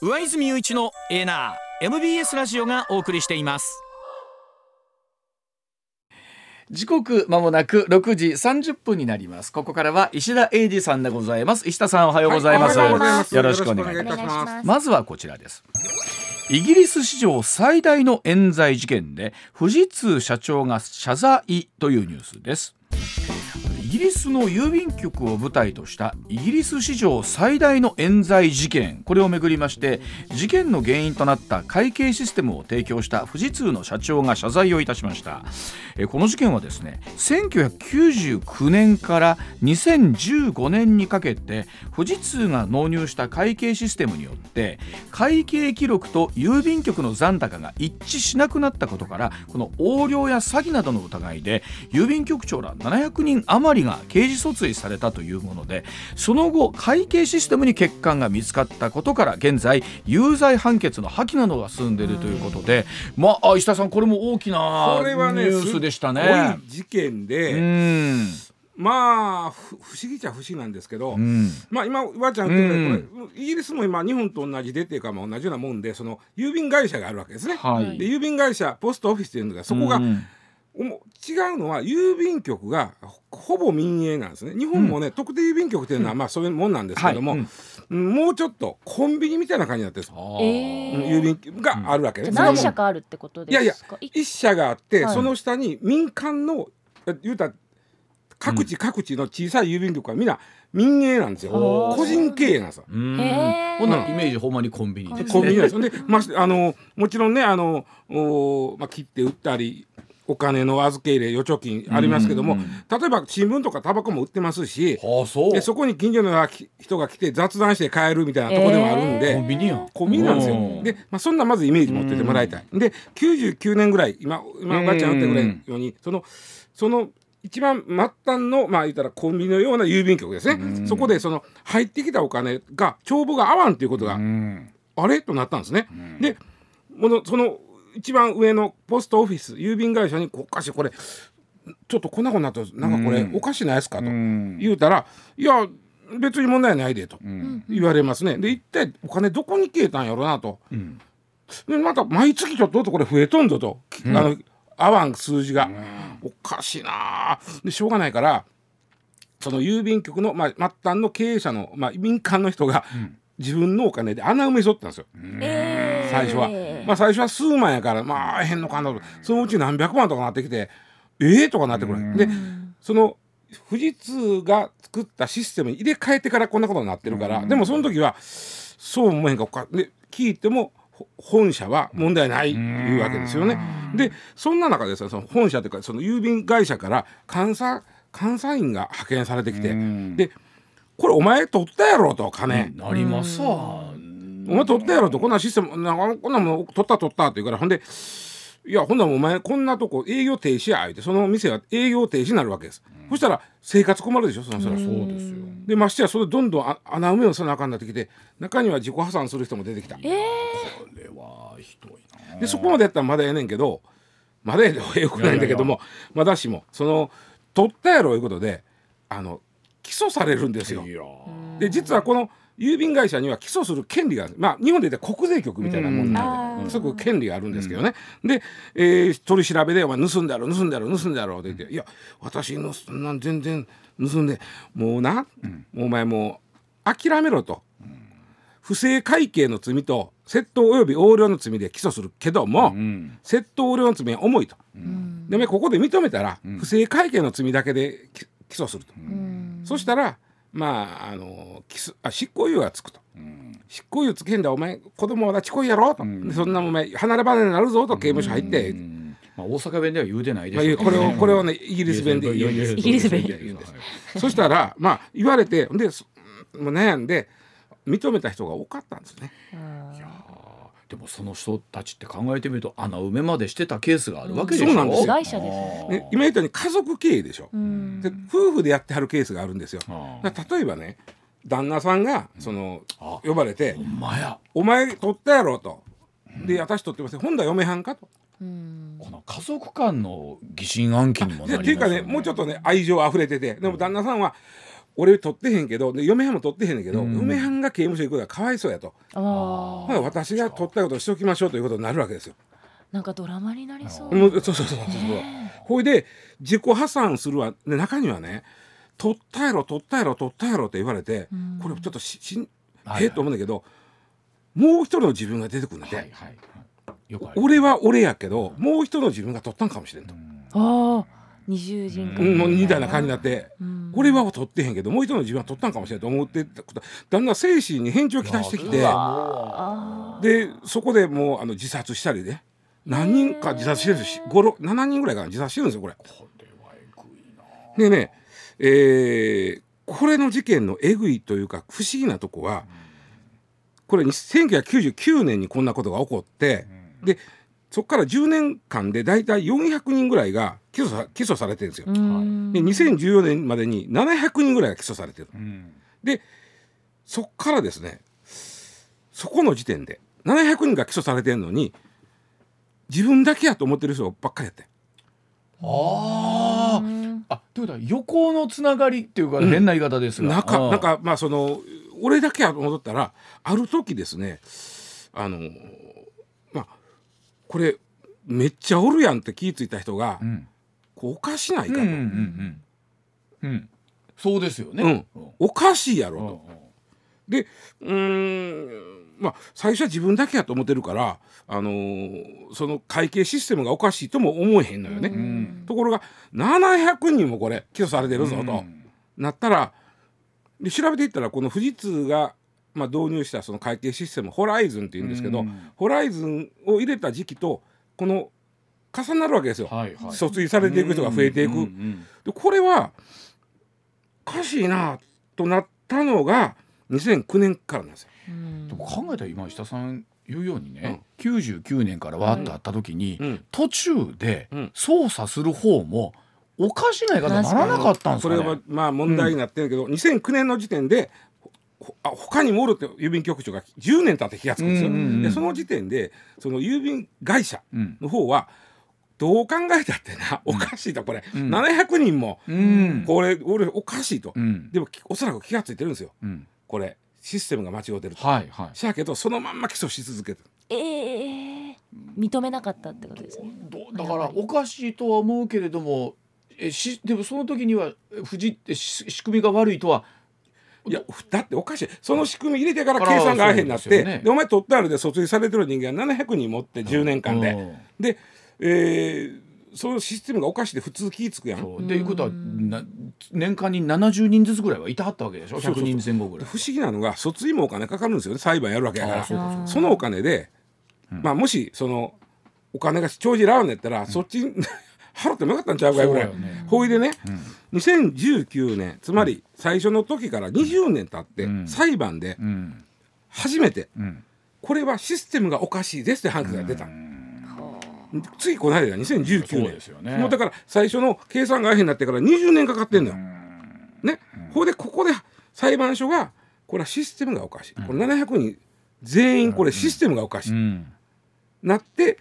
上泉雄一のエナー MBS ラジオがお送りしています。時刻まもなく6時30分になります。ここからは石田英二さんでございます。石田さんおはようございます、はい、よろしくお願いいたします。まずはこちらです。イギリス史上最大の冤罪事件で富士通社長が謝罪というニュースですイギリスの郵便局を舞台としたイギリス史上最大の冤罪事件。これをめぐりまして事件の原因となった会計システムを提供した富士通の社長が謝罪をいたしました。この事件はですね1999年から2015年にかけて富士通が納入した会計システムによって会計記録と郵便局の残高が一致しなくなったことからこの横領や詐欺などの疑いで郵便局長ら700人余り人が刑事訴追されたというものでその後会計システムに欠陥が見つかったことから現在有罪判決の破棄などが進んでいるということで、まあ石田さんこれも大きなニュースでしたね。ね事件でまあ不思議っちゃ不思議なんですけど、うん、まあ今わちゃん言ってこれ、イギリスも今日本と同じでっていうかまあ同じようなもんでその郵便会社があるわけですね。はい、で郵便会社ポストオフィスっていうのがそこが、うん違うのは郵便局がほぼ民営なんですね。日本もね、うん、特定郵便局っていうのはまあそういうもんなんですけども、はい。うん、もうちょっとコンビニみたいな感じになってるんです、えー、郵便局があるわけね、何社かあるってことですか？いやいや一社があって、はい、その下に民間の言うたら各地各地の小さい郵便局はみんな民営なんですよ。個人経営なんですよ。ほんなイメージほんまにコンビニで、ね、コンビニなんですで、まあ、あのもちろんねあのお、まあ、切って売ったりお金の預け入れ預貯金ありますけども、例えば新聞とかタバコも売ってますしそでそこに近所の人が来て雑談して帰るみたいなとこでもあるんで、コンビニやコンビニなんですよ。で、まあ、そんなまずイメージ持っててもらいたい、で99年ぐらい今今おばあちゃん言ったぐらいのようにそのその一番末端のまあ言ったらコンビニのような郵便局ですね、そこでその入ってきたお金が帳簿が合わんということが、あれ？となったんですね。でその一番上のポストオフィス郵便会社に「おかしいこれちょっとこんなことになってなんかこれおかしないですか?」と言うたら「いや別に問題ないで」と言われますね。で一体お金どこに消えたんやろなと。でまた毎月ちょっとこれ増えとんぞと、あの合わん数字が、おかしいな。でしょうがないからその郵便局の、まあ、末端の経営者の、まあ、民間の人が、自分のお金で穴埋めしとったんですよ、最初は。まあ最初は数万やからまあ変のか。なとそのうち何百万とかなってきてええー、とかなってくる。でその富士通が作ったシステムに入れ替えてからこんなことになってるからでもその時はそう思えへんかで聞いても本社は問題ないいうわけですよね。でそんな中でさその本社というかその郵便会社から監査監査員が派遣されてきてでこれお前取ったやろと金。なりますわ。お前取ったやろとこんなシステムなんかこんなもん取った取ったって言うからほんでいやほんならお前こんなとこ営業停止や言うてその店は営業停止になるわけです、うん、そしたら生活困るでしょそのそそうですよ。でましてやそれどんどん穴埋めをせなあかんなってきて中には自己破産する人も出てきた、えー、これはひどいな。でそこまでやったらまだええねんけどまだええよくないんだけどもまだしもその取ったやろいうことであの起訴されるんですよ。で実はこの郵便会社には起訴する権利がある、まあ、日本で言ったら国税局みたいなもんなんですごく権利があるんですけどね、で、えー、取り調べで「お前盗んだろ盗んだろ盗んだろ」って言って「いや私のそんなん全然盗んでもうな、うん、お前もう諦めろ」と。不正会計の罪と窃盗及び横領の罪で起訴するけども、うん、窃盗横領の罪は重いと、うん、でもここで認めたら、不正会計の罪だけで起訴すると、そしたらまああのあ執行猶予がつくと、うん、執行猶予つけんだお前子供はちこいやろ？と、うん、そんなお前離れ離れになるぞと刑務所入って、まあ、大阪弁では言うてないでしょ、まあ、これをこれをねイギリス弁で言うんです。イギリス弁で。言うんですそしたらまあ言われてでもう悩んで認めた人が多かったんですね。いやでもその人たちって考えてみると穴埋めまでしてたケースがあるわけでしょ、うん、そうなんですよ。ですね、今言ったように家族経営でしょ。で夫婦でやってはるケースがあるんですよ。例えばね旦那さんがその呼ばれて「お前取ったやろ」と「で私取ってません今度は嫁はんか」と。この家族間の疑心暗鬼にもなります、ね、っていうかねもうちょっとね愛情あふれててでも旦那さんは俺取ってへんけどで嫁はんも取ってへんねんけど、うん。嫁はんが刑務所行くのはかわいそうやと、あほなあ私が取ったことをしておきましょうということになるわけですよ。なんかドラマになりそう。そうそうそうそうそう。ねほいで自己破産するわ。で中にはね取ったやろ取ったやろ取ったやろって言われて、うん。これちょっとししんはいええと思うんだけど、もう一人の自分が出てくるんだって、はいはいよくある。俺は俺やけどもう一人の自分が取ったんかもしれんと、ああ二重人格みたいな。感じになって。うん。俺は取ってへんけどもう一人の自分は取ったんかもしれんと思ってたことだんだん精神に変調をきたしてきてあでそこでもうあの自殺したりね。何人か自殺してるんですよ。5 7人ぐらいが自殺してるんですよこれ。でね、えーこれの事件のえぐいというか不思議なとこは、これ1999年にこんなことが起こって、でそこから10年間で大体400人ぐらいが起訴さ起訴されてるんですよ。で2014年までに700人ぐらいが起訴されてる。うん。でそっからですねそこの時点で700人が起訴されてるのに自分だけやと思ってる人ばっかりやって。ああということは横のつながりっていうかうん変な言い方ですが、なんかあーなん。かまあその俺だけやと思ったらある時ですねあのまあこれめっちゃおるやんって気ぃ付いた人が、うん。こうおかしないかと、うんうんうんうん。うん。そうですよね。うん。おかしいやろうんと。でうーんまあ最初は自分だけやと思ってるから、あのーその会計システムがおかしいとも思えへんのよね。ん。ところが700人もこれ起訴されてるぞと、うん。なったらで調べていったらこの富士通が、まあ、導入したその会計システムホライズンっていうんですけど、うん。ホライズンを入れた時期とこの重なるわけですよ、はいはい。訴追されていく人が増えていく。うんうんでこれはおかしいなとなったのが2009年からなんですよ。うん。でも考えたら今下さん言うようにね、99年からわーっとあった時に、うん。途中でうん。操作する方もおかしな言い方にならなかったんですかね。それはまあ問題になってるけど、2009年の時点でほあ他にもおるって郵便局長が10年経って気がつくんですよ。うんうんうん。でその時点でその郵便会社うん。の方はどう考えたってなおかしいと。これ、うん。700人もうん。これ俺おかしいと、うん。でもきおそらく気がついてるんですよ。うん。これシステムが間違ってると。はいはい。しやけどそのまんま起訴し続けてる。ええ認めなかったってことですね。どだからおかしいとは思うけれどもえしでもその時にはえ富士ってし仕組みが悪いとはいやだっておかしい。その仕組み入れてから計算が合えへんなってで,、そうでお前取ってあるで訴追されてる人間700人持って10年間で、うん。で、えーそのシステムがおかしいで普通気ぃつくやん。そう。でいうことはな年間に70人ずつぐらいはいたはったわけでしょ？そうそう100人前後ぐらい。不思議なのが訴追もお金かかるんですよ。ね裁判やるわけやから。あそうかそうか。そのお金で、まあもしそのお金が帳尻合わんねやったら、そっちに払ってもよかったんちゃうかいぐらい。ほいでね、2019年つまり最初の時から20年経って、うん。裁判でうん。初めてうん。これはシステムがおかしいですって判決が出た、ついこの間2019そう年ですよね。もうだから最初の計算が合えへんなってから20年かかってんのよ、ね、ほいでここで裁判所がこれはシステムがおかしい、これ700人全員これシステムがおかしい、うん。なって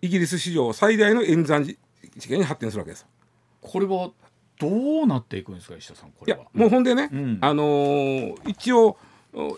イギリス史上最大の演算事件に発展するわけです。これはどうなっていくんですか石田さんこいやれは。もうほんでね、うん。あのー一応お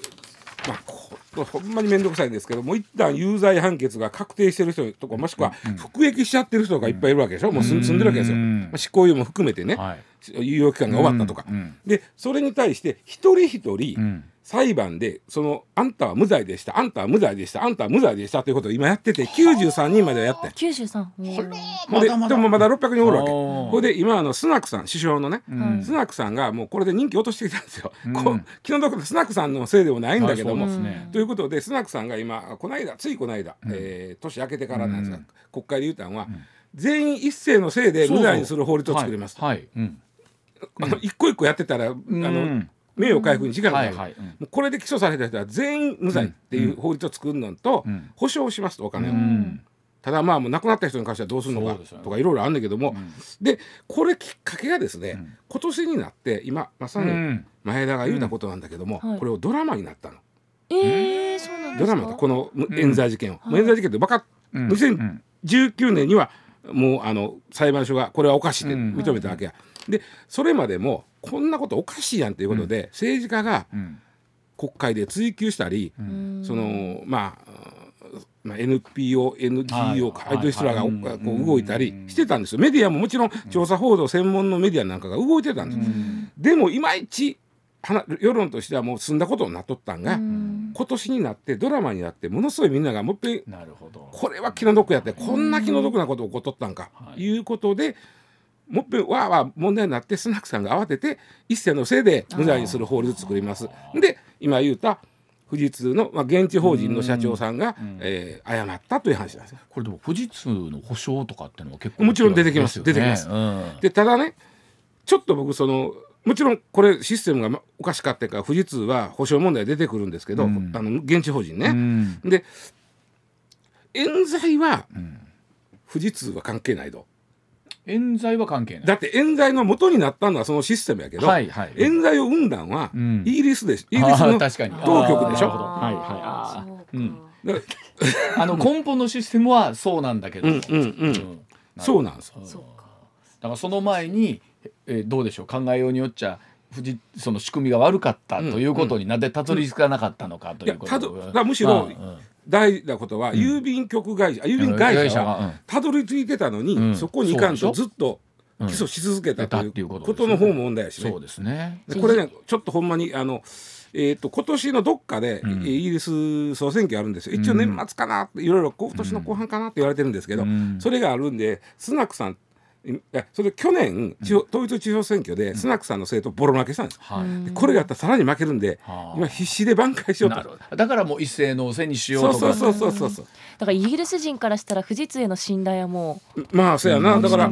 まあこほんまに面倒くさいんですけどもう一旦有罪判決が確定してる人とかもしくは服役しちゃってる人がいっぱいいるわけでしょ、もう住んでるわけですよ、うん。まあ、執行猶予も含めてね、はい。猶予期間が終わったとか、うんうん。でそれに対して一人一人、うん裁判でそのあんたは無罪でした。あんたは無罪でした。あんたは無罪でしたということを今やってて93人まではやって。九十三。ほんででもまだ600人おるわけ。あーほいで今あのスナックさん首相のね、うん。スナックさんがもうこれで人気落としてきたんですよ、うん。こう気の毒スナックさんのせいでもないんだけども、ね。ということでスナックさんが今この間ついこの間、えー年明けてからなんですが、うん。国会で言ったのは、全員一斉のせいで無罪にする法律を作ります。はい。はい。うん。あの一個一個やってたら、あうのん名誉回復に時間がかかる、はいはいうん。もうこれで起訴された人は全員無罪っていう法律を作るのと、うん。保証しますとお金を、うん。ただまあもう亡くなった人に関してはどうするのかとかいろいろあるんだけども、でこれきっかけがですね、今年になって今まさにうん。前田が言うたことなんだけども、はい。これをドラマになったの、ええそうなん。ドラマでこの冤罪事件を、はい。冤罪事件って分かっ、うん。2019年にはもうあの裁判所がこれはおかしいって認めたわけや、でそれまでもこんなことおかしいやんということで、政治家がうん。国会で追及したり、うん。そのまあまあ、NPO、NGO はい。アイドル人らがはい。こう動いたりしてたんですよ、メディアももちろん調査報道専門のメディアなんかが動いてたんです、でもいまいち世論としてはもう済んだことになっとったんが、うん。今年になってドラマになってものすごいみんながもう一遍なるほど。これは気の毒やってこんな気の毒なこと起こっとったんか、はい。い、うことでもっぺんわーわー問題になってスナックさんが慌てて一世のせいで無罪にする法律作ります。で今言うた富士通の、まあ、現地法人の社長さんが、えー謝ったという話なんですよ。これでも富士通の保証とかっていうのは結構もちろん出てきます。出てきます。うん。でただねちょっと僕そのもちろんこれシステムがまおかしかったから富士通は保証問題出てくるんですけど、うん。あの現地法人ね。うん。で冤罪はん。富士通は関係ないと。冤罪は関係ない。だって冤罪の元になったのはそのシステムやけど、はいはい。冤罪を生んだのはうん。イギリスでし、イギリスの確かに。当局でしょ？はいはい。あの根本のシステムはそうなんだけど。も、うんうんうん。うん。そうなんです。よ。そうか。だからその前に、えーどうでしょう？考えようによっちゃ富士その仕組みが悪かったということになんでたどり着かなかったのかということ。いやたどだからむしろうんうん大事なことは、郵便局会社あ郵便会社がたどり着いてたのに、うん。そこにいかんとずっと起訴し続けたとうんいうことことの方も問題やしね。そう。ですね。でこれねちょっとほんまにあのえー、と今年のどっかで、ん。イギリス総選挙あるんですよ。一応年末かなっていろいろ今年の後半かなって言われてるんですけど、うん。それがあるんでスナクさんそれ去年地方統一地方選挙でスナクさんの政党ボロ負けしたんです、はい。でこれがあったらさらに負けるんで、はあ。今必死で挽回しようと。だからもう一斉のせにしようとか。そうそうそうそうだからイギリス人からしたら富士通への信頼はもまあそうやな、うん。だから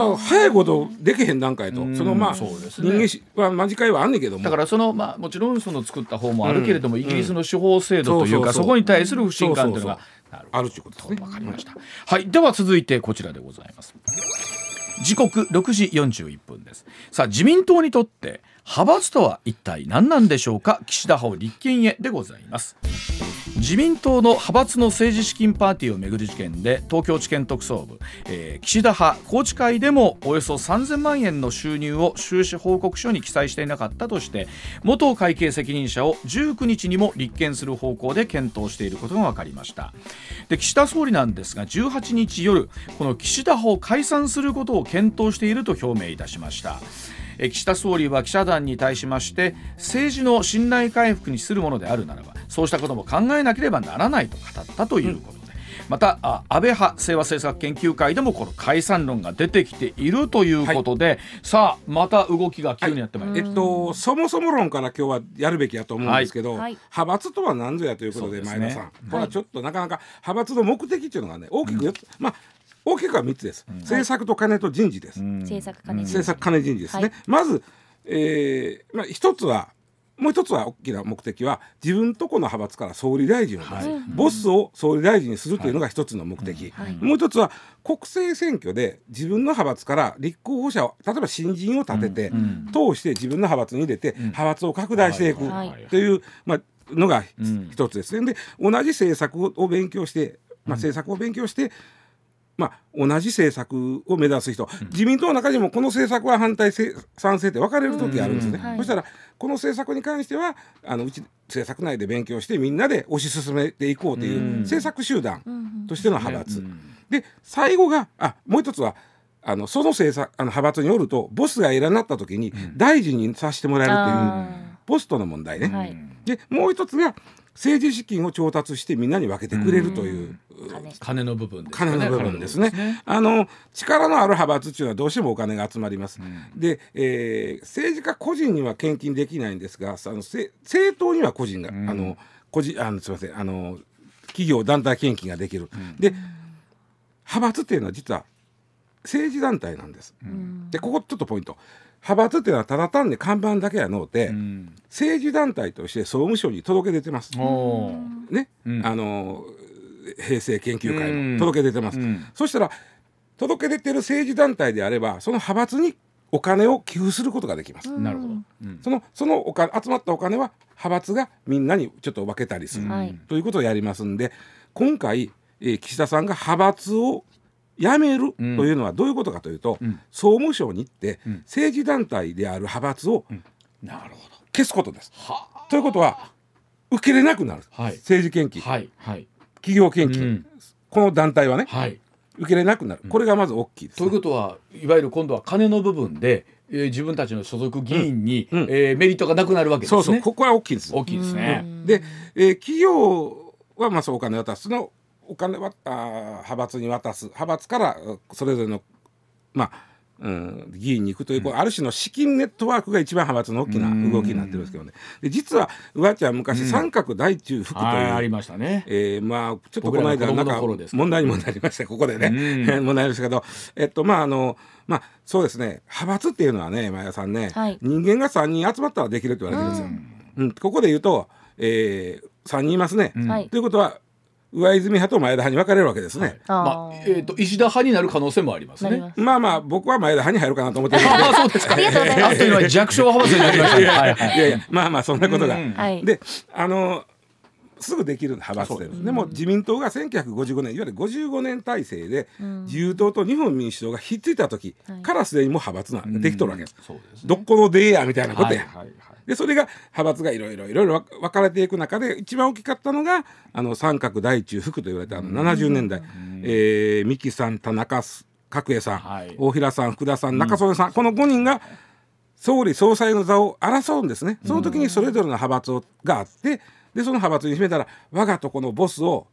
さあ早いことできへん段階と、うんそのまあ、ね人間しは間近いはあんねんけどもだからそのまあもちろんその作った方もあるけれども、イギリスの司法制度というか、そこに対する不信感というのがあるということですね。わかりました。はい、では続いてこちらでございます。時刻6時41分です。さあ自民党にとって派閥とは一体何なんでしょうか？岸田派を立憲へでございます。自民党の派閥の政治資金パーティーをめぐる事件で東京地検特捜部、えー岸田派宏池会でもおよそ3000万円の収入を収支報告書に記載していなかったとして元会計責任者を19日にも立件する方向で検討していることが分かりました。で岸田総理なんですが18日夜この岸田派を解散することを検討していると表明いたしました。岸田総理は記者団に対しまして政治の信頼回復にするものであるならばそうしたことも考えなければならないと語ったということで、またあ安倍派清和政策研究会でもこの解散論が出てきているということで、さあまた動きが急にやってまいりまえっと、そもそも論から今日はやるべきやと思うんですけど、はい。はい派閥とは何ぞやということでね。前田さん、これはちょっとなかなか派閥の目的っていうのがね大きく4つ、まあ大きくは3つです、政策と金と人事です、政策金政策金人事ですね、はい。まず、えーまあ、一つはもう一つは大きな目的は自分とこの派閥から総理大臣を出す、はい。ボスを総理大臣にするというのが一つの目的、はい。もう一つは国政選挙で自分の派閥から立候補者を例えば新人を立てて、うん。通して自分の派閥に入れて、派閥を拡大していくはい。という、まあ、のがうん。一つですね。で同じ政策を勉強して、まあ、政策を勉強して、まあ、同じ政策を目指す人、自民党の中にもこの政策は反対せ賛成って分かれる時があるんですね、うん。はい。そしたらこの政策に関してはあのうち政策内で勉強してみんなで推し進めていこうといううん。政策集団うんとしての派閥、うん。で最後があもう一つはあのその政策あの派閥によるとボスがいらなった時に大臣にさせてもらえるっていう、あポストの問題ね。ーはいでもう一つが政治資金を調達してみんなに分けてくれるという、金金の部分ですかね。金の部分ですね。あの力のある派閥っていうのはどうしてもお金が集まります。で、えー政治家個人には献金できないんですが、あのせ政党には個人が、あの個人あのすみませんあの企業団体献金ができる。で派閥っていうのは実は政治団体なんです。うん。でここちょっとポイント。派閥っていうのはただ単に看板だけやのうて、うん。政治団体として総務省に届け出てます。ね、うん。あの平成研究会うん。も届け出てます、うん。そしたら届け出てる政治団体であればその派閥にお金を寄付することができます、なるほど、うん。そのそのお金集まったお金は派閥がみんなにちょっと分けたりする、はい。ということをやりますんで今回、えー岸田さんが派閥を辞めるというのはどういうことかというと、うん。総務省に行って、ん。政治団体である派閥をなるほど。消すことです。はということは受けれなくなる、はい。政治献金、はい。はい。企業献金、うん。この団体はねはい。受けれなくなる。これがまず大きいです、ということはいわゆる今度は金の部分で、えー自分たちの所属議員に、うん。うん。えーメリットがなくなるわけですね。そうそう。ここは大きいです。大きいですね。で、えー企業はまあそうお金を渡す。そのお金はあー派閥に渡す。派閥からうそれぞれのまあうん、議員に行くという、こうある種の資金ネットワークが一番派閥の大きな動きになってるんですけどね。で実はうわちゃん昔三角大中福という、はいありましたね。えーまあちょっとこの間なんか問題にもなりました。ここでね、う 問題になりましたけど。えっとまああのまあそうですね。派閥っていうのはね前田さんね、はい。人間が3人集まったらできるって言われてるんですよ。うん、ここで言うと、えー、3人いますね。はい。ということは上泉派と前田派に分かれるわけですね。まあえー、と石田派になる可能性もありますね。ますまあまあ僕は前田派に入るかなと思ってるんでああそうですか。ありがとうございますあっという間に弱小派閥になりましたね。はいはいいやいやまあまあそんなことが。であのすぐできる派閥ででも自民党が1955年いわゆる55年体制で自由党と日本民主党がひっついた時からすでにもう派閥なんできとるわけです。そうですね。どっこのでやみたいなことや。はいはいはい。でそれが派閥がいろいろいろいろ分かれていく中で一番大きかったのがあの三角大中福と言われたあの70年代、えー三木さん田中角栄さん、はい。大平さん福田さん中曽根さん、この5人が総理総裁の座を争うんですね。その時にそれぞれの派閥があってでその派閥に決めたら我がとこのボスを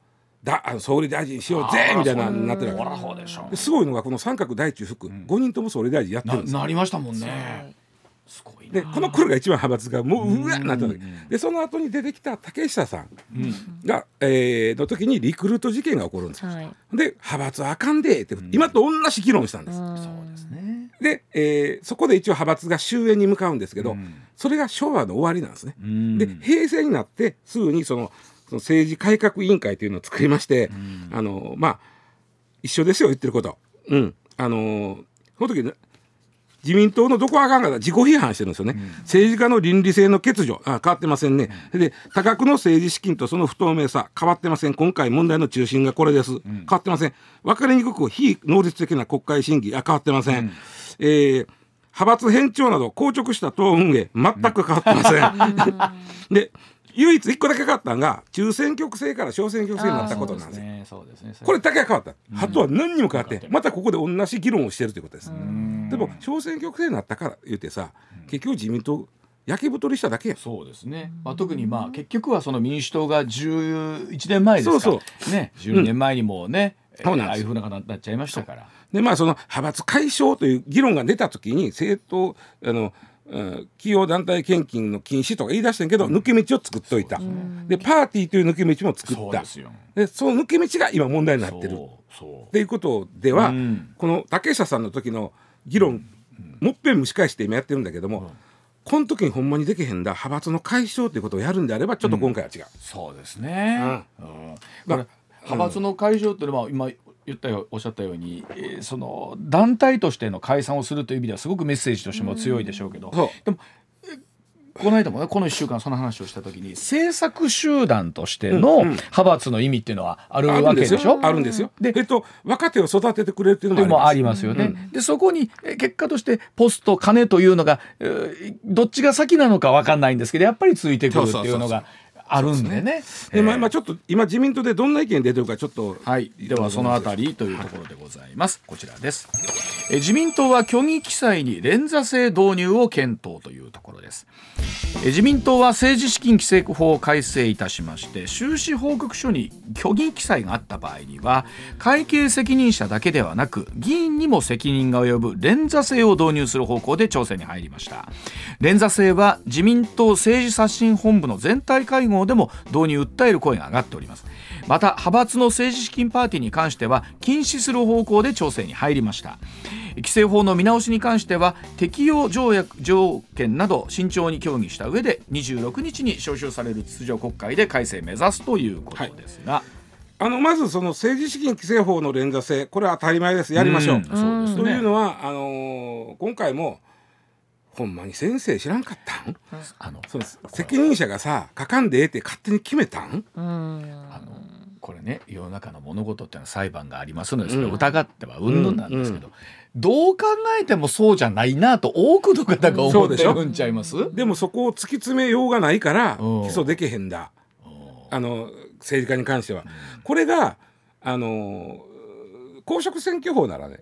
だあの総理大臣にしようぜみたいなになってるわけ。すごいのがこの三角大中福、5人とも総理大臣やってるんですななりましたもんね。すごいな。でこの頃が一番派閥がもううわっなった時でその後に出てきた竹下さんが、えーの時にリクルート事件が起こるんですよ。はいで派閥はあかんでって今と同じ議論したんです。そうですね。で、えーそこで一応派閥が終焉に向かうんですけど、それが昭和の終わりなんですね。んで平成になってすぐにそのその政治改革委員会というのを作りまして、あのまあ一緒ですよ言ってること。うん、あのその時ね自民党のどこがあかんか自己批判してるんですよね、政治家の倫理性の欠如。あ変わってませんね、で多額の政治資金とその不透明さ変わってません。今回問題の中心がこれです、変わってません。分かりにくく非能率的な国会審議。あ変わってません、えー派閥偏重など硬直した党運営全く変わってません、で唯一一個だけ変わったのが中選挙区制から小選挙区制になったことなんです。これだけが変わった、あとは何にも変わってまたここで同じ議論をしてるということです、でも小選挙区制になったから言ってさ結局自民党焼け太りしただけや。そうですね。まあ特にまあ結局はその民主党が11年前ですか。そうね、12年前にもね、うなんああいうふうな形になっちゃいましたから。でまあその派閥解消という議論が出た時に政党あの、うん企業団体献金の禁止とか言い出してんけど、抜け道を作っといた、でパーティーという抜け道も作った。でその抜け道が今問題になってる。っていうことでは、うん。この竹下さんの時の議論、もっぺん蒸し返して今やってるんだけども、この時にほんまにできへんだ派閥の解消ということをやるんであればちょっと今回は違う。そうですね。うん。まあ派閥の会場っていうのは今言ったよおっしゃったように、えーその団体としての解散をするという意味ではすごくメッセージとしても強いでしょうけど、でもえこの間もねこの1週間その話をした時に政策集団としての派閥の意味っていうのはあるわけでしょ、あるんですよ。でえっと若手を育ててくれるっていうのでもありりますよね。でそこにえ結果としてポスト金というのがえーどっちが先なのかわかんないんですけどやっぱりついてくるっていうのがあるんでね。でまあまあちょっと今自民党でどんな意見出てるかちょっとはい、ではそのあたりというところでございます。こちらです。え自民党は虚偽記載に連座制導入を検討というところです。え自民党は政治資金規正法を改正いたしまして収支報告書に虚偽記載があった場合には会計責任者だけではなく議員にも責任が及ぶ連座制を導入する方向で調整に入りました連座制は自民党政治刷新本部の全体会合でも導入を訴える声が上がっております。また派閥の政治資金パーティーに関しては禁止する方向で調整に入りました。規制法の見直しに関しては適用条約条件など慎重に協議した上で26日に召集される通常国会で改正目指すということですが、あのまずその政治資金規正法の連座制これは当たり前です。やりましょう。うん。そうですね。というのはあのー今回もほんまに先生知らんかったん？あのそうです責任者がさ書かんでええって勝手に決めたん？うん。あのこれね世の中の物事っていうのは裁判がありますのでそれをうん。疑ってはうんぬんなんですけど、うどう考えてもそうじゃないなと多くの方が思ってるんちゃいます？でもそこを突き詰めようがないから起うん。訴できへんだ。あの政治家に関しては。これがあの公職選挙法ならね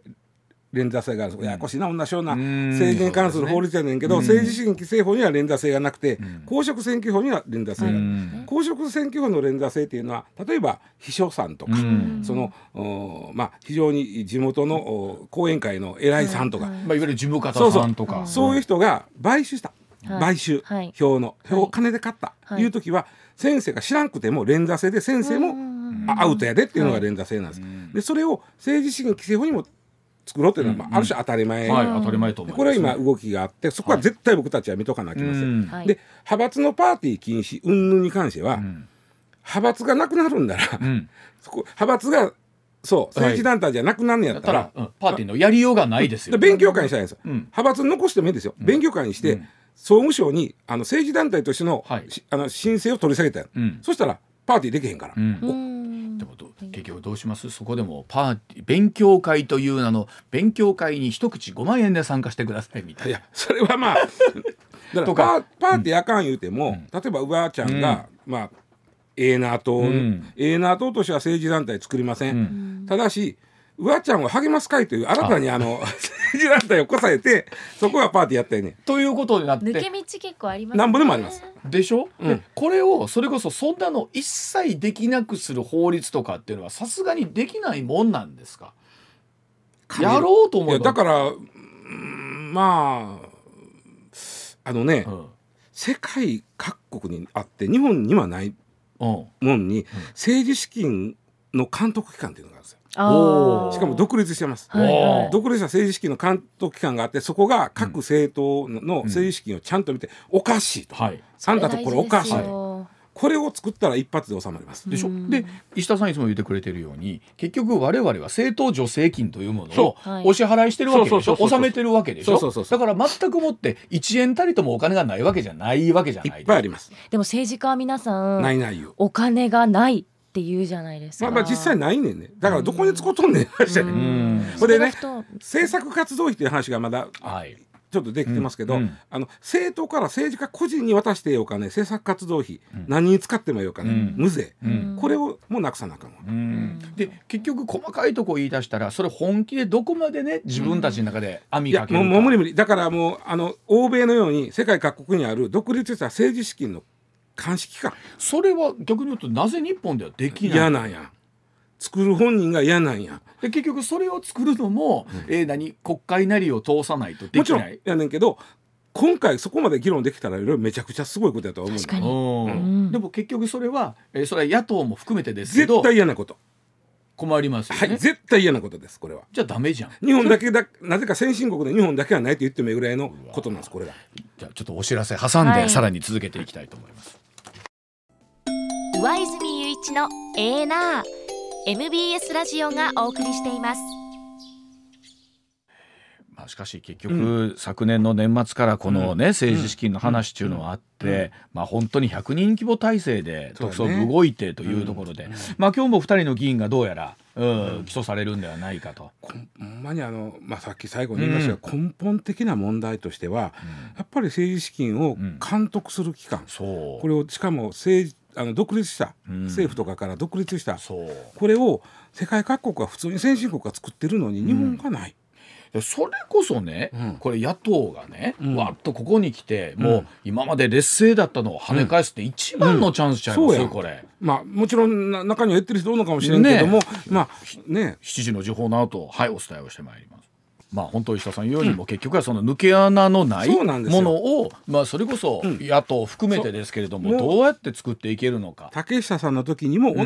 連座性がある。ややこしいな同じような。うん。政治に関する法律やねんけど、うん。政治資金規正法には連座性がなくて、ん。公職選挙法には連座性がある。うん。公職選挙法の連座制っていうのは例えば秘書さんとか、うん。そのおまあ非常に地元のお後援会の偉いさんとか、はいまあ、いわゆる事務方さんとか。そういう人が買収した、はい。買収、はい。票の票をはい金で買った、はい。い、う時は先生が知らんくても連座制で先生も、アウトやでっていうのが連座制なんです、でそれを政治資金規正法にも作ろうっていうのは、まあ、ある種当たり前、はい当たり前と思いますでこれは今動きがあってそこは絶対僕たちは見とかなきゃいけません、うん。はい。で派閥のパーティー禁止云々に関しては、ん。派閥がなくなるんなら、うん。そこ派閥がそうはい。政治団体じゃなくなるんやだったったらら、、うんパーティーのやりようがないですよ、で勉強会にしたらいいんですよ、うん。派閥残してもいいですよ、勉強会にして、総務省にあの政治団体としての,はい。し、あの申請を取り下げたよ、うん。そしたらパーティーできへんから、でもど結局どうします？そこでもパーティー勉強会という名の勉強会に一口5万円で参加してくださいみたいな。いやそれはまあ だからとか。パーパーティーあかん言うても、例えばうばあちゃんが、まあええな党、ん。ええな党としては政治団体作りません、うん。ただしうばあちゃんを励ます会という新たにあ。の政治団体をこさえてそこがパーティーやったよね。ということになって。抜け道結構ありますね。なんぼでもあります。でしょ、うん。でこれをそれこそそんなの一切できなくする法律とかっていうのはさすがにできないもんなんですか？やろうとい思えば。やだからうんまああのね、うん。世界各国にあって日本にはないうん。もんに、政治資金の監督機関っていうのがあるんですよしかも独立してます、はいはい。独立した政治資金の監督機関があってそこが各政党のの政治資金をちゃんと見ておかしいと、はい。あんたとこれおかしい大事ですよ。これを作ったら一発で収まります、でしょ、うん。で石田さんいつも言ってくれてるように結局我々は政党助成金というものをお支払いしてるわけでしょ？納めてるわけでしょ？そうそうそうだから全くもって1円たりともお金がないわけじゃない。わけじゃいないっぱいあります、でも政治家は皆さんないないよ。お金がないって言うじゃないですか。まあまあ実際ないねんね。だからどこに使うとんねん。話やねんうん。それでねそれがふと政策活動費っていう話がまだはい。ちょっとできてますけど、うん。うんあの政党から政治家個人に渡してお金政策活動費、何に使ってもいいお金、うん。無税、うん。これをもうなくさなあかんわ、うん。で結局細かいとこ言い出したらそれ本気でどこまでね自分たちの中で網かけるか。もうもう無理無理。だからもうあの欧米のように世界各国にある独立した政治資金の監視機関それは逆に言うとなぜ日本ではできない？嫌なんや。作る本人が嫌なんや。で結局それを作るのも、えー何？国会なりを通さないとでもちろん。きない。やねんけど今回そこまで議論できたらいろいろめちゃくちゃすごいことだと思う確かに。うん。うん。でも結局それは、えーそれは野党も含めてですけど絶対嫌なこと。困りますよね。はい絶対嫌なことですこれは。じゃあダメじゃん。日本だけだなぜか先進国で日本だけはないと言ってもいいぐらいのことなんですこれが。じゃあちょっとお知らせ挟んで、はい。さらに続けていきたいと思います。上泉雄一のエーナー。MBS ラジオがお送りしています。まあ、しかし結局、昨年の年末からこのね、政治資金の話っていうのはあって、まあ本当に100人規模体制で特捜部動いてというところで、まあ今日も2人の議員がどうやら、うん起訴されるんではないかと。ほんまにあの、まあ、さっき最後に言いましたが、根本的な問題としては、やっぱり政治資金を監督する機関、そう。これをしかも政治あの独立した、うん。政府とかから独立したこれを世界各国は普通に先進国が作ってるのに日本がない、でそれこそね、うん。これ野党がね、うん。わっとここに来て、もう今まで劣勢だったのを跳ね返すって一番のチャンスちゃいます？よ、これ。まあもちろんな中には言ってる人おるのかもしれんけども、ねまあね7時の時報の後はいお伝えをしてまいります。まあ本当石田さん言うようにも結局はその抜け穴のないものをまあそれこそ野党含めてですけれども、どうやって作っていけるのか。竹下さんの時にも同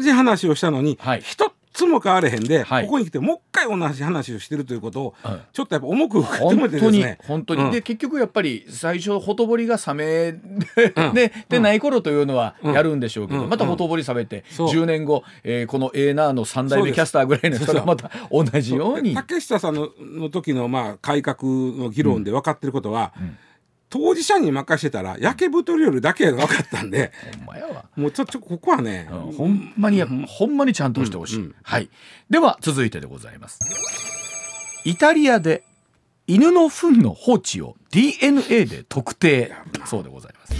じ話をしたのに、はい。一つも変われへんで、はい。ここに来てもう一回同じ話をしてるということを、はい。ちょっとやっぱ重く受け止本めてで当にすね本当に、うん。で結局やっぱり最初ほとぼりが冷めうん。ででない頃というのはうん。やるんでしょうけど、うん。またほとぼり冷めて、そう。10年後、えーこの A ナーの3代目キャスターぐらいの人がまた同じように。で竹下さんのの時のまあ改革の議論で分かってることは、当事者に任せてたら焼け太りよるだけが分かったんでほんまやわ。もうちょっとここはね、うん。ほんまにやほんまにちゃんとしてほしい、うんうんはい。では続いてでございます。イタリアで犬の糞の放置を DNA で特定。そうでございます。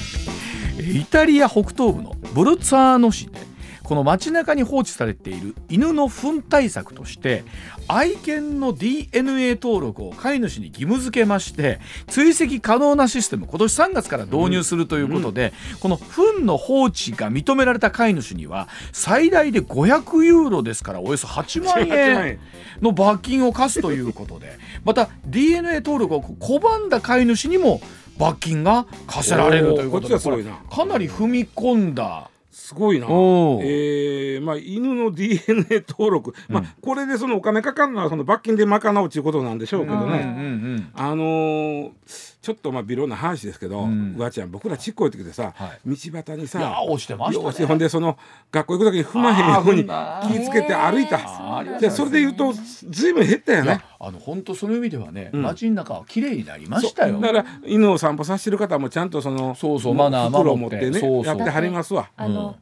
えーイタリア北東部のブルツァーノ市でこの街中に放置されている犬の糞対策として愛犬の DNA 登録を飼い主に義務付けまして追跡可能なシステム今年3月から導入するということで、この糞の放置が認められた飼い主には最大で500ユーロですからおよそ8万円の罰金を課すということでまた DNA 登録を拒んだ飼い主にも罰金が課せられるということでかなり踏み込んだすごいな。えーまあ、犬の DNA 登録、まあ、これでそのお金かかるのはその罰金で賄うということなんでしょうけどね。あのーちょっとまあ微量な話ですけど、ん。うわちゃん僕らちっこい時でさ、は道端にさいや押してましたね。ほんでその学校行く時に踏まへんように気ぃつけて歩いた、じゃあそれで言うとずいぶん減ったよね。あの本当その意味ではね、ん。街の中は綺麗になりましたよ。だから犬を散歩させてる方もちゃんとそのそうそうマナー袋を守って。持ってねそうそう。やってはりますわ。あの、うん。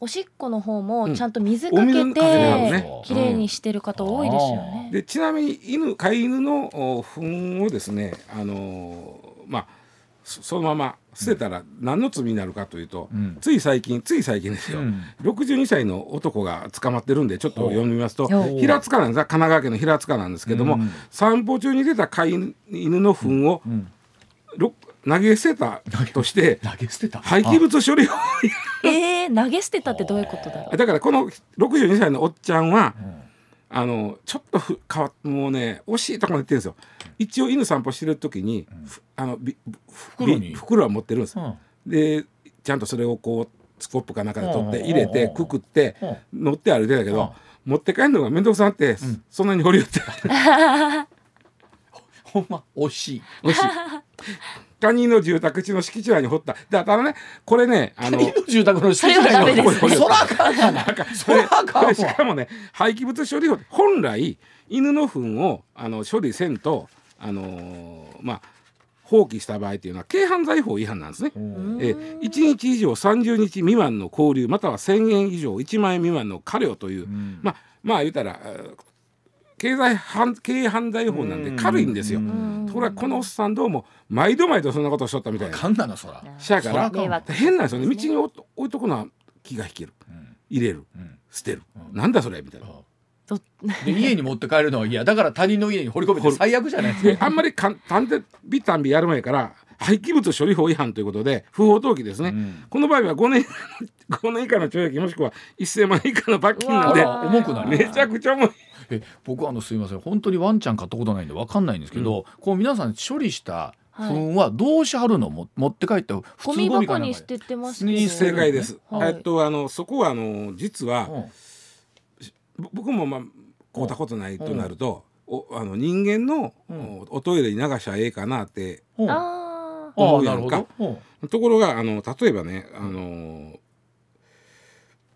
おしっこの方もちゃんと水おかけてはるてね。綺麗にしてる方多いですよね。でちなみに犬飼い犬のお糞をですねあのーまあそそのまま捨てたら何の罪になるかというと、ん。つい最近つい最近ですよ、うん。62歳の男が捕まってるんでちょっと読みますと平塚なんです。神奈川県の平塚なんですけども、うん。散歩中に出た飼い犬の糞を、ん。ろ投げ捨てたとして投げ捨てた。廃棄物処理をえー、投げ捨てたってどういうことだろう？だからこの62歳のおっちゃんは、んあのちょっとふ変わもうね惜しいとこまで言ってるんですよ。一応犬散歩してる時に、ふあのび袋に？び袋は持ってるんです、うん。でちゃんとそれをこうスコップかなんかで取ってうん。入れてうん。くくってうん。乗って歩いてたけうん。ど持って帰るのが面倒くさってそんなに掘り寄って。ほんま惜しい。惜しい 他人の住宅地の敷地内に掘った。だからねこれねあの住宅の敷地内のですねそらあかんがなそらあかんしかわもね廃棄物処理法。本来犬の糞をあの処理せんとあのーまあ放棄した場合っていうのは軽犯罪法違反なんですね。えー1日以上30日未満の拘留または1,000円以上1万円未満の過料という、まあまあ言うたら経済犯軽犯罪法なんで軽いんですよ。ところがこのおっさんどうも毎度毎度そんなことをしとったみたいな。かんなのそら。しやから変なんですよね。道に置いとくのは気が引ける、入れる、捨てる、なんだそれみたいな。どで家に持って帰るのは嫌。だから他人の家に掘り込めて最悪じゃないですか。であんまりかんたんでびたんびやる前から廃棄物処理法違反ということで不法投棄ですね、この場合は5年 5年以下の懲役もしくは1000万円以下の罰金なんで重くなる。めちゃくちゃ重いえ僕あのすいません本当にワンちゃん飼ったことないんでわかんないんですけど、こう皆さん処理した糞はどうしはるのも持って帰って普通ゴミゴミかなんかで箱に捨ててますけどに正解です、はい。えっとあのそこはあの実は、うん。ぼ僕もまあ買うたことないとなると、おあの人間の、おおトイレに流しゃええかなってうん。あああなるほ思うやんか。どうん。ところがあの例えばねあの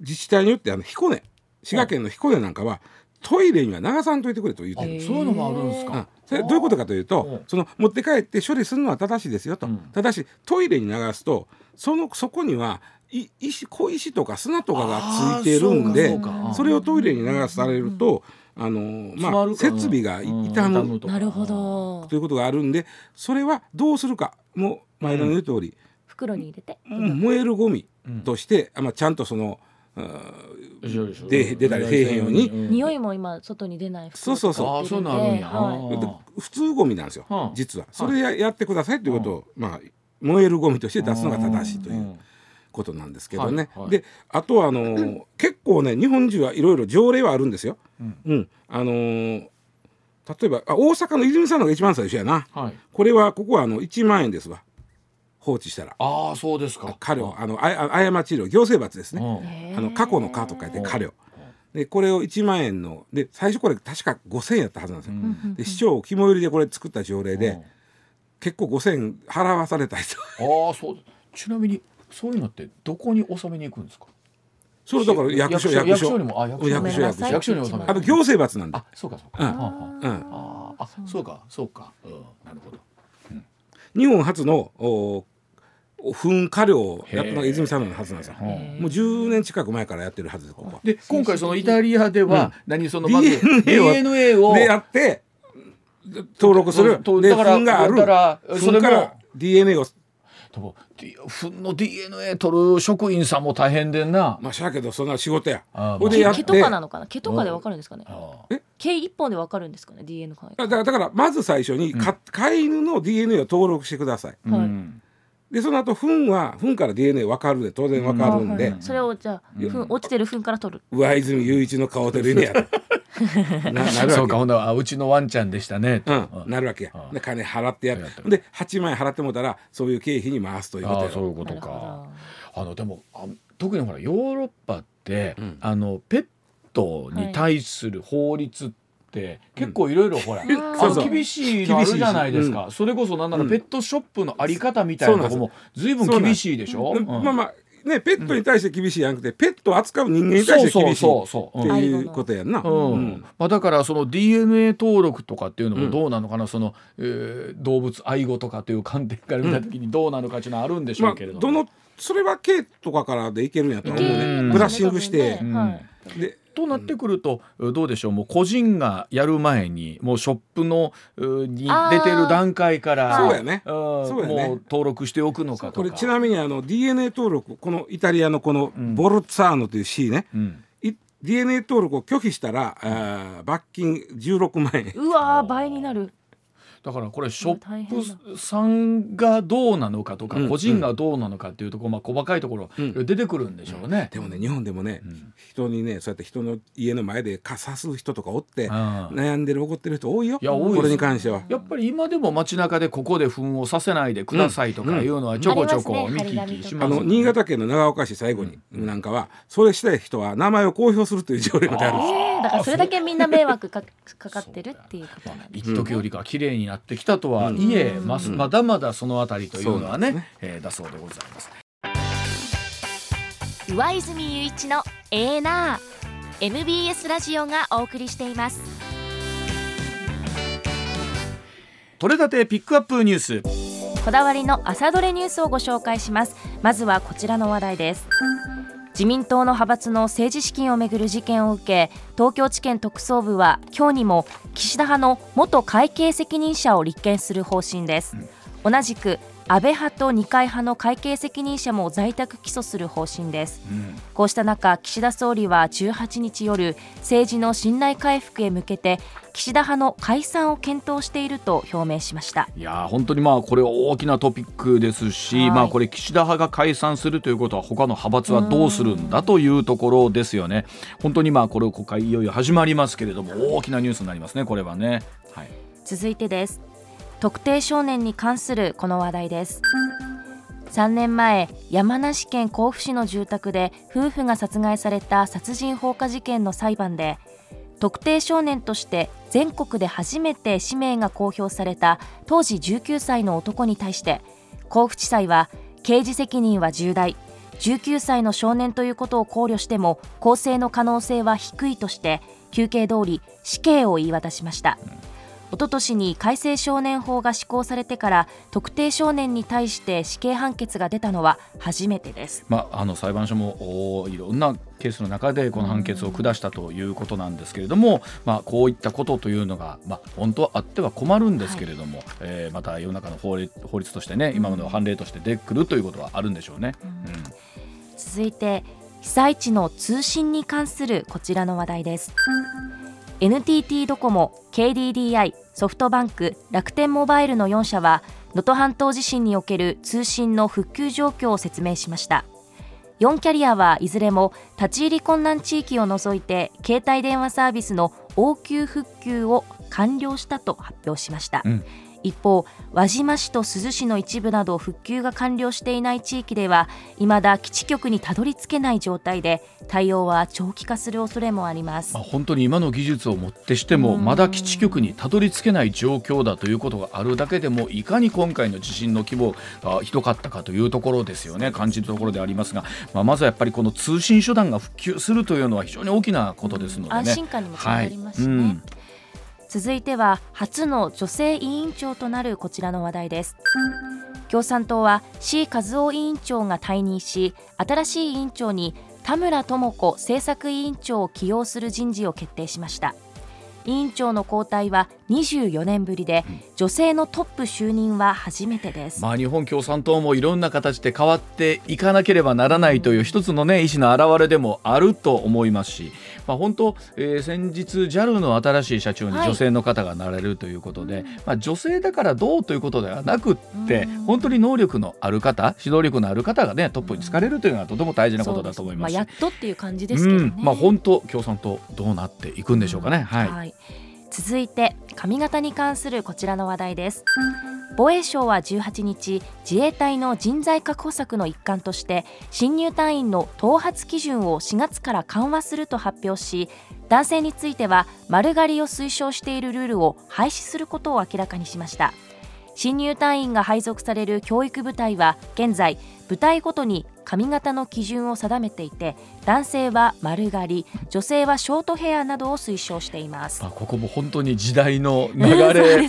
自治体によってあの彦根滋賀県の彦根なんかはトイレには流さんといてくれと言ってそういうのもあるんですうん。かそれどういうことかといううん。とその持って帰って処理するのは正しいですよと、うん。ただしトイレに流すとそのそこにはい石小石とか砂とかがついてるんでそれをトイレに流されると、あのまあ、設備がい傷むとあなるほど。ということがあるんでそれはどうするかもう前田の言う通り、袋に入れて。燃えるゴミとして、あまあ、ちゃんとその、うんで出たりせえへんように。匂いも今外に出ないそうそうそう。そうなるんや、はい。で普通ゴミなんですよ、うん。実は。それややってくださいということを、まあ、燃えるゴミとして出すのが正しいということなんですけどね、はいはい。であとはあのー結構ね日本中はいろいろ条例はあるんですよ。うん。あのー例えばあ大阪の泉さんのが一番最初やな。はい。これはここはあの1万円ですわ放置したら。ああそうですか。過料あのああ過ち料行政罰ですね。うん。あの過去の過と書いて過料。でこれを1万円ので最初これ確か5,000円やったはずなんですよ。で市長肝煎りでこれ作った条例で、うん。結構5,000円払わされた人。ああそう。ちなみにそういうのってどこに納めに行くんですか？それだから役所役所にもあ役所役所役所。に納めるあの行政罰なんで。あそうかそうか、うん。あうん。ああそうかそうか。うん。なるほど日本初のお噴火量をやったのが泉佐野のはずなんですよ。うん。もう10年近く前からやってるはずですここ。は。で今回そのイタリアでは、何そのまず DNA をでやって登録するだから糞がある。だからそれも糞から DNA をでも D- 糞の DNA 取る職員さんも大変でんな。まあしゃあけどそんな仕事や。あーほいでや毛とかなのかな？毛とかでわかるんですかね？あ毛一本でわかるんですかね？DNA のだからだからまず最初にか、飼い犬の DNA を登録してください。ーはい。うんでその後糞は糞から DNA 分かるで当然分かるんで、はいそれをじゃあ糞落ちてる糞から取る。上泉雄一の顔でる犬やそうかほんなうちのワンちゃんでしたねと。うん、なるわけやで金払ってやるで8万円払ってもうたらそういう経費に回すということあやあそういうことか。ど。あのでもあ特にほらヨーロッパって、うん。あのペットに対する法律って、結構いろいろほら、厳しいのあるじゃないですか、それこそなんならうん。ペットショップのあり方みたいなとこも随分厳しいでしょ、でうん。まあまあねペットに対して厳しいやなくて、ペットを扱う人間に対してそう厳しいっていうことやんな。うん。うん。まあ、だからその DNA 登録とかっていうのもどうなのかな、その、えー動物愛護とかという観点から見た時にどうなのかっていうのはあるんでしょまあうけれども、どのそれは毛とかからでいけるんやと思うね。うんブラッシングして、でとなってくると、どうでしょう？もう個人がやる前にもうショップのうに出てる段階からそうやね。うん。そうやね。もう登録しておくのかとか。これちなみにあの DNA 登録このイタリアのこのん。ボルツァーノという C ね、うん。い DNA 登録を拒否したら、あー罰金16万円。うわー倍になるだからこれショ大変だ。ップさんがどうなのかとか、うん個人がどうなのかっていうところ、まあ、細かいところ、うん。出てくるんでしょうね。でもね日本でもね、ん。人にねそうやって人の家の前でか刺す人とかおって悩んでる怒ってる人多いよ。いや多いこれに関しては。やっぱり今でも街中でここで糞をさせないでくださいとかいうのはちょこちょこうん見聞きしますあの新潟県の長岡市最後になんかはそれしたい人は名前を公表するという条例まであるんですだからそれだけみんな迷惑かかかってるっていうことなんです一時よりか綺麗になってきたとはいえ、うん。ますまだまだそのあたりというのはねそうなんえーだそうでございます。上泉雄一のエーナー。MBS ラジオがお送りしています。取れたてピックアップニュース。こだわりの朝どれニュースをご紹介します。まずはこちらの話題です自民党の派閥の政治資金をめぐる事件を受け東京地検特捜部は今日にも岸田派の元会計責任者を立件する方針です、同じく安倍派と二階派の会計責任者も在宅起訴する方針ですこうした中岸田総理は18日夜政治の信頼回復へ向けて岸田派の解散を検討していると表明しましたいやー本当にまあこれは大きなトピックですし、はいまあこれ岸田派が解散するということは他の派閥はどうするんだというところですよね。本当にまあこれ国会いよいよ始まりますけれども大きなニュースになりますねこれはね。はい。続いてです特定少年に関するこの話題です。3年前山梨県甲府市の住宅で夫婦が殺害された殺人放火事件の裁判で特定少年として全国で初めて氏名が公表された当時19歳の男に対して甲府地裁は刑事責任は重大19歳の少年ということを考慮しても更生の可能性は低いとして求刑通り死刑を言い渡しました。おととしに改正少年法が施行されてから特定少年に対して死刑判決が出たのは初めてです。まあ、あの裁判所もおいろんなケースの中でこの判決を下したということなんですけれども、まあ、こういったことというのが、まあ、本当はあっては困るんですけれども、えーまた世の中の法律法律としてね今までの判例として出てくるということはあるんでしょうね。うん。続いて被災地の通信に関するこちらの話題です NTT ドコモ KDDI ソフトバンク楽天モバイルの4社は能登半島地震における通信の復旧状況を説明しました。4キャリアはいずれも立ち入り困難地域を除いて携帯電話サービスの応急復旧を完了したと発表しました、うん。一方輪島市と珠洲市の一部など復旧が完了していない地域では未だ基地局にたどり着けない状態で対応は長期化する恐れもあります。まあ、本当に今の技術をもってしてもうん。まだ基地局にたどり着けない状況だということがあるだけでもいかに今回の地震の規模がひどかったかというところですよね。感じるところでありますが、まあ、まずはやっぱりこの通信手段が復旧するというのは非常に大きなことですのでね。安心感にもつながりますしね、はい。うん続いては初の女性委員長となるこちらの話題です。共産党は C 和夫委員長が退任し新しい委員長に田村智子政策委員長を起用する人事を決定しました。委員長の交代は24年ぶりで、女性のトップ就任は初めてです、まあ、日本共産党もいろんな形で変わっていかなければならないという一つの、ね、意思の表れでもあると思いますし、まあ、本当、えー、先日 JAL の新しい社長に女性の方がなれるということで、はい、まあ、女性だからどうということではなくって本当に能力のある方指導力のある方が、ね、トップに就かれるというのはとても大事なことだと思います。まあ、やっとっていう感じですけど、ね、まあ、本当共産党どうなっていくんでしょうかね。はい、はい続いて髪型に関するこちらの話題です。防衛省は18日自衛隊の人材確保策の一環として新入隊員の頭髪基準を4月から緩和すると発表し男性については丸刈りを推奨しているルールを廃止することを明らかにしました。新入隊員が配属される教育部隊は現在部隊ごとに髪型の基準を定めていて男性は丸刈り女性はショートヘアなどを推奨しています、まあ、ここも本当に時代の流れ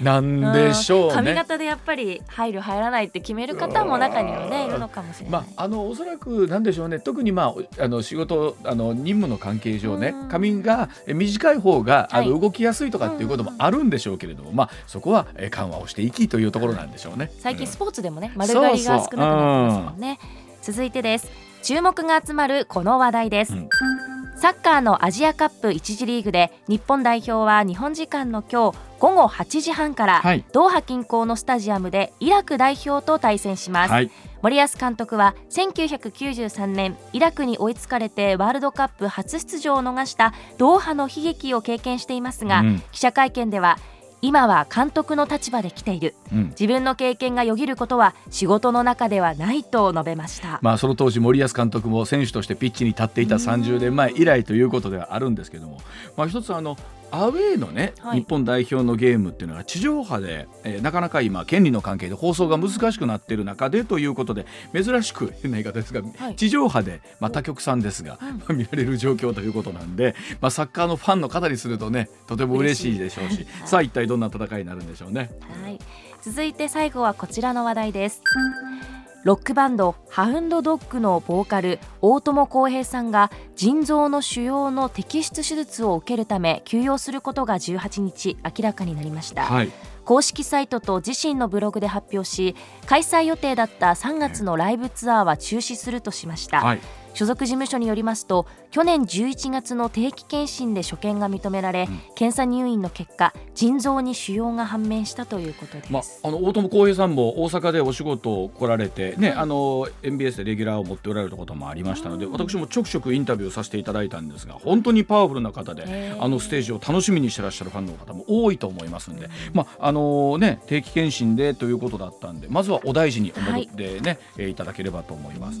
なんでしょうね。髪型でやっぱり入る入らないって決める方も中にはねいるのかもしれない、まあ、あのおそらくなんでしょうね。特にまああの仕事あの任務の関係上ね髪が短い方があの動きやすいとかっていうこともあるんでしょうけれども、まあそこは緩和をしていきというところなんでしょうね、最近スポーツでもね丸刈りが少なくなってますもんね続いてです。注目が集まるこの話題です、うん、サッカーのアジアカップ1次リーグで日本代表は日本時間の今日午後8時半から、はい、ドーハ近郊のスタジアムでイラク代表と対戦します、はい、森保監督は1993年イラクに追いつかれてワールドカップ初出場を逃したドーハの悲劇を経験していますが、うん、記者会見では今は監督の立場で来ている、うん、自分の経験がよぎることは仕事の中ではないと述べました、まあ、その当時森保監督も選手としてピッチに立っていた30年前以来ということではあるんですけども、まあ、一つあのアウェーのね、はい、日本代表のゲームっていうのが地上波で、えー、なかなか今権利の関係で放送が難しくなっている中でということで珍しく変な言い方ですが、はい、地上波で、まあ、他局さんですが、まあ、見られる状況ということなんで、まあ、サッカーのファンの方にするとねとても嬉しいでしょうしさあ一体どんな戦いになるんでしょうね。はい、続いて最後はこちらの話題です。ロックバンドハウンドドッグのボーカル大友康平さんが腎臓の腫瘍の摘出手術を受けるため休養することが18日明らかになりました、はい、公式サイトと自身のブログで発表し開催予定だった3月のライブツアーは中止するとしました、はい所属事務所によりますと去年11月の定期検診で所見が認められ、うん、検査入院の結果腎臓に腫瘍が判明したということです、まあ、の大友康平さんも大阪でお仕事を来られて、ね、あの MBS でレギュラーを持っておられることもありましたので、私もちょくちょくインタビューさせていただいたんですが本当にパワフルな方であのステージを楽しみにしてらっしゃるファンの方も多いと思いますので、まああのね、定期検診でということだったんでまずはお大事に思ってね、はい、いただければと思います。